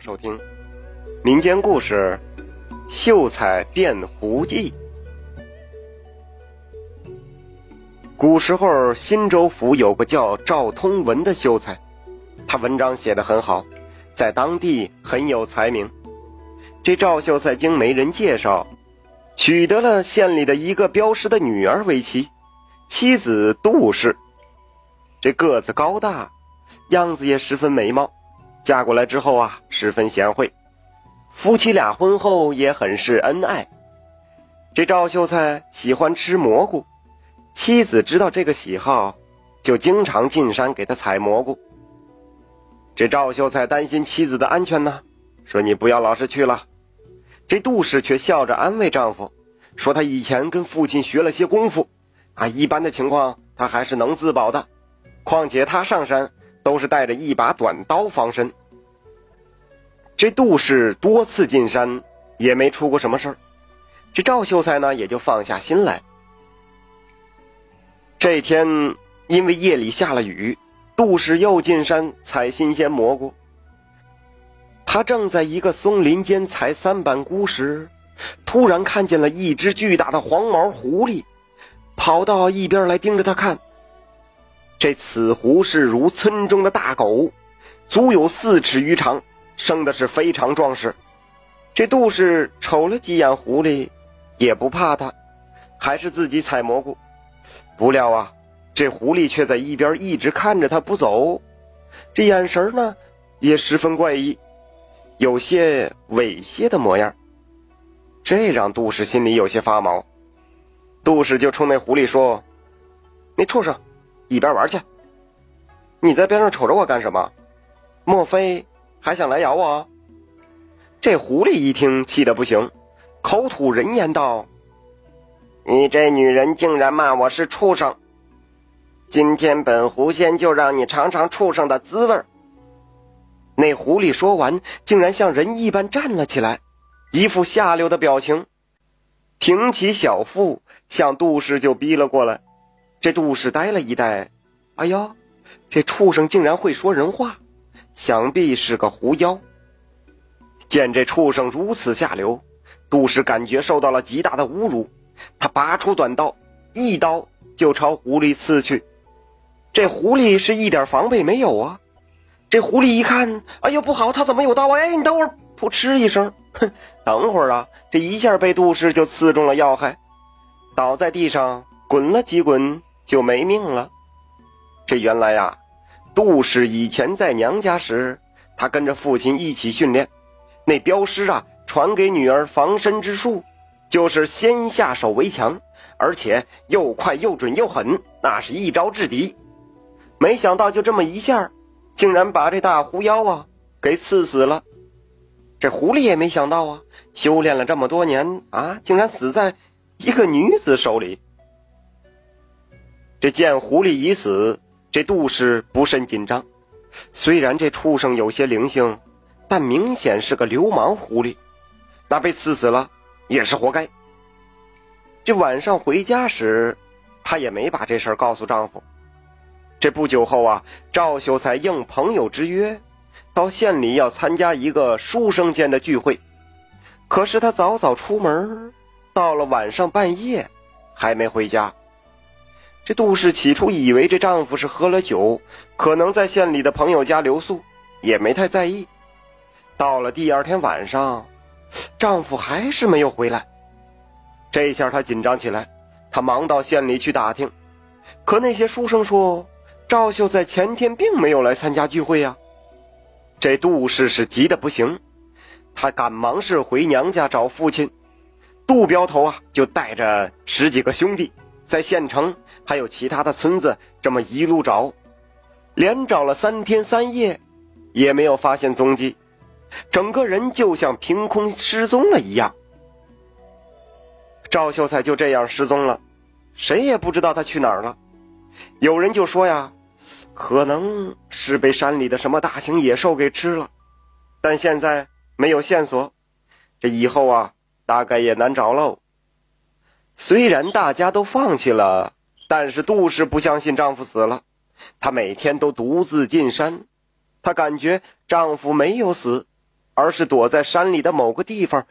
收听民间故事《秀才变狐记》。古时候，新州府有个叫赵通文的秀才，他文章写得很好，在当地很有才名。这赵秀才经媒人介绍，娶得了县里的一个镖师的女儿为妻，妻子杜氏。这个子高大，样子也十分美貌。嫁过来之后啊，十分贤惠，夫妻俩婚后也很是恩爱。这赵秀才喜欢吃蘑菇，妻子知道这个喜好，就经常进山给他采蘑菇。这赵秀才担心妻子的安全呢，说你不要老是去了。这杜氏却笑着安慰丈夫，说他以前跟父亲学了些功夫，啊，一般的情况他还是能自保的。况且他上山。都是带着一把短刀防身。这杜氏多次进山，也没出过什么事儿。这赵秀才呢，也就放下心来。这天因为夜里下了雨，杜氏又进山采新鲜蘑菇。他正在一个松林间采三板菇时，突然看见了一只巨大的黄毛狐狸，跑到一边来盯着他看。这此狐是如村中的大狗，足有四尺余长，生的是非常壮实。这杜氏瞅了几眼狐狸，也不怕它，还是自己采蘑菇。不料啊，这狐狸却在一边一直看着他不走，这眼神呢也十分怪异，有些猥亵的模样。这让杜氏心里有些发毛。杜氏就冲那狐狸说：“那畜生！”一边玩去！你在边上瞅着我干什么？莫非还想来咬我？这狐狸一听，气得不行，口吐人言道：“你这女人竟然骂我是畜生！今天本狐仙就让你尝尝畜生的滋味那狐狸说完，竟然像人一般站了起来，一副下流的表情，挺起小腹向杜氏就逼了过来。这杜氏呆了一呆，哎呦，这畜生竟然会说人话，想必是个狐妖。见这畜生如此下流，杜氏感觉受到了极大的侮辱，他拔出短刀，一刀就朝狐狸刺去。这狐狸是一点防备没有啊！这狐狸一看，哎呦不好，他怎么有刀啊？哎，你等会儿，噗嗤一声，哼，等会儿啊，这一下被杜氏就刺中了要害，倒在地上滚了几滚。就没命了。这原来呀，杜氏以前在娘家时，他跟着父亲一起训练。那镖师啊，传给女儿防身之术，就是先下手为强，而且又快又准又狠，那是一招制敌。没想到就这么一下，竟然把这大狐妖啊给刺死了。这狐狸也没想到啊，修炼了这么多年啊，竟然死在一个女子手里。这见狐狸已死，这杜氏不甚紧张。虽然这畜生有些灵性，但明显是个流氓狐狸，那被刺死了也是活该。这晚上回家时，她也没把这事告诉丈夫。这不久后啊，赵秀才应朋友之约，到县里要参加一个书生间的聚会。可是他早早出门，到了晚上半夜，还没回家。这杜氏起初以为这丈夫是喝了酒，可能在县里的朋友家留宿，也没太在意。到了第二天晚上，丈夫还是没有回来。这下她紧张起来，她忙到县里去打听，可那些书生说赵秀在前天并没有来参加聚会呀。这杜氏是急得不行，她赶忙是回娘家找父亲。杜镖头啊，就带着十几个兄弟。在县城还有其他的村子，这么一路找，连找了三天三夜，也没有发现踪迹，整个人就像凭空失踪了一样。赵秀才就这样失踪了，谁也不知道他去哪儿了。有人就说呀，可能是被山里的什么大型野兽给吃了，但现在没有线索，这以后啊，大概也难找喽。虽然大家都放弃了，但是杜氏不相信丈夫死了。她每天都独自进山，她感觉丈夫没有死，而是躲在山里的某个地方，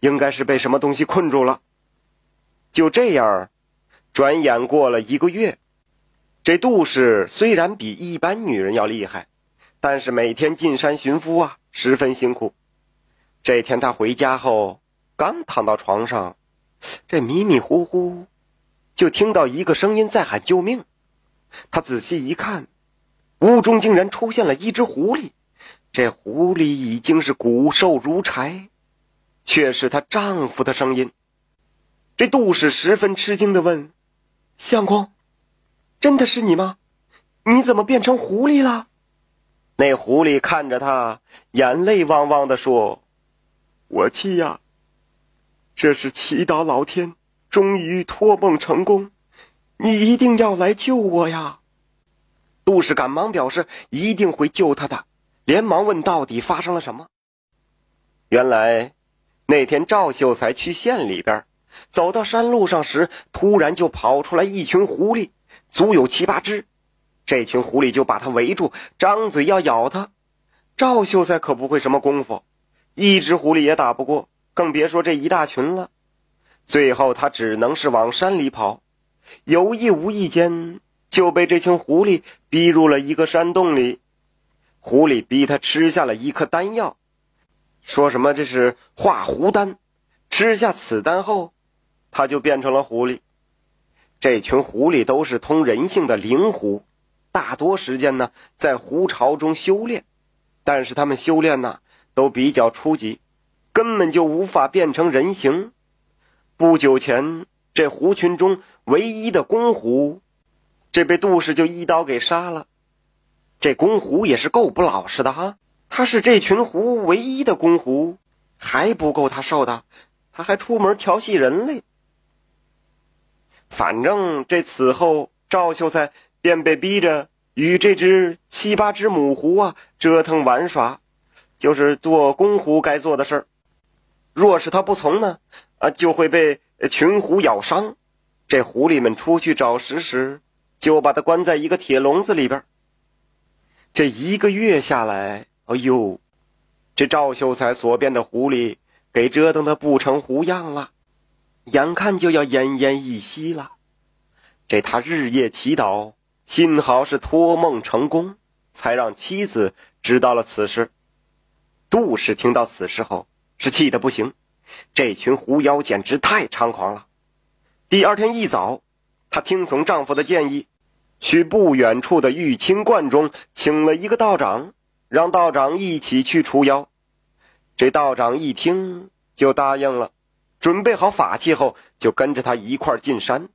应该是被什么东西困住了。就这样，转眼过了一个月。这杜氏虽然比一般女人要厉害，但是每天进山寻夫啊，十分辛苦。这天她回家后，刚躺到床上，这迷迷糊糊就听到一个声音在喊救命。她仔细一看，屋中竟然出现了一只狐狸。这狐狸已经是骨瘦如柴，却是她丈夫的声音。这杜氏十分吃惊的问：“相公，真的是你吗？你怎么变成狐狸了？”那狐狸看着他，眼泪汪汪的说：“我妻呀，这是祈祷老天，终于托梦成功，你一定要来救我呀！”杜氏赶忙表示一定会救他的。连忙问：“到底发生了什么？”原来那天赵秀才去县里边，走到山路上时，突然就跑出来一群狐狸，足有七八只。这群狐狸就把他围住，张嘴要咬他。赵秀才可不会什么功夫，一只狐狸也打不过，更别说这一大群了。最后他只能是往山里跑，有意无意间就被这群狐狸逼入了一个山洞里。狐狸逼他吃下了一颗丹药，说什么这是化狐丹，吃下此丹后，他就变成了狐狸。这群狐狸都是通人性的灵狐，大多时间呢在狐巢中修炼，但是他们修炼呢都比较初级，根本就无法变成人形。不久前，这狐群中唯一的公狐，这被杜氏就一刀给杀了。这公狐也是够不老实的哈，他是这群狐唯一的公狐，还不够他受的，他还出门调戏人类。反正这此后，赵秀才便被逼着与这只七八只母狐啊折腾玩耍，就是做公狐该做的事儿。若是他不从呢，啊，就会被群狐咬伤。这狐狸们出去找食时，就把他关在一个铁笼子里边。这一个月下来，哎呦，这赵秀才所变的狐狸给折腾的不成狐样了，眼看就要奄奄一息了。这他日夜祈祷，幸好是托梦成功，才让妻子知道了此事。杜氏听到此事后是气得不行，这群狐妖简直太猖狂了。第二天一早，她听从丈夫的建议。去不远处的玉清观中请了一个道长，让道长一起去除妖。这道长一听就答应了，准备好法器后就跟着他一块进山。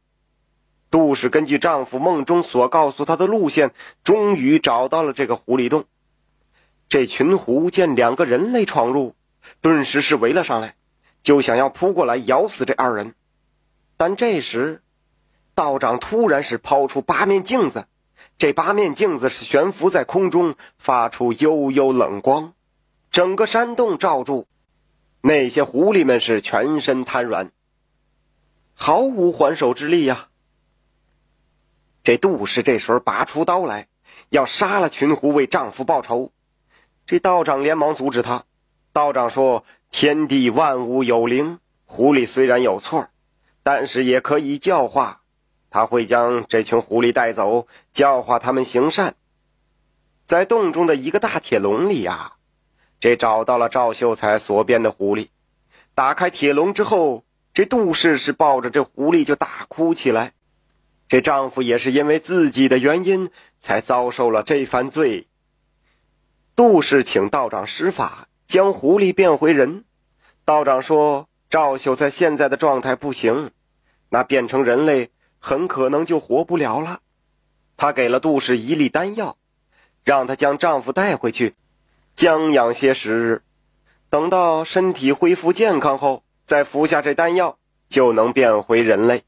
杜氏根据丈夫梦中所告诉她的路线，终于找到了这个狐狸洞。这群狐见两个人类闯入，顿时是围了上来，就想要扑过来咬死这二人。但这时，道长突然是抛出八面镜子，这八面镜子是悬浮在空中，发出幽幽冷光，整个山洞罩住。那些狐狸们是全身瘫软，毫无还手之力呀。这杜氏这时候拔出刀来，要杀了群狐为丈夫报仇。这道长连忙阻止他。道长说：“天地万物有灵，狐狸虽然有错，但是也可以教化。”他会将这群狐狸带走，教化他们行善。在洞中的一个大铁笼里呀，这找到了赵秀才所变的狐狸。打开铁笼之后，这杜氏是抱着这狐狸就大哭起来。这丈夫也是因为自己的原因才遭受了这番罪。杜氏请道长施法，将狐狸变回人。道长说赵秀才现在的状态不行，那变成人类。很可能就活不了了。他给了杜氏一粒丹药，让她将丈夫带回去，将养些时日，等到身体恢复健康后，再服下这丹药，就能变回人类。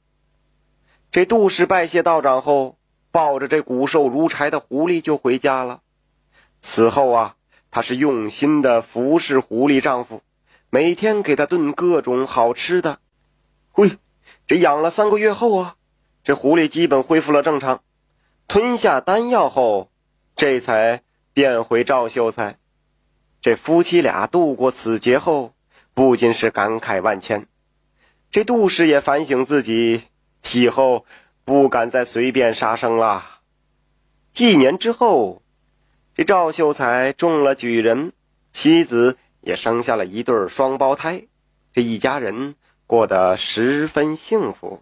这杜氏拜谢道长后，抱着这骨瘦如柴的狐狸就回家了。此后啊，她是用心的服侍狐狸丈夫，每天给他炖各种好吃的。喂，这养了三个月后啊。这狐狸基本恢复了正常，吞下丹药后，这才变回赵秀才。这夫妻俩度过此劫后，不仅是感慨万千，这杜氏也反省自己，以后不敢再随便杀生了。一年之后，这赵秀才中了举人，妻子也生下了一对双胞胎，这一家人过得十分幸福。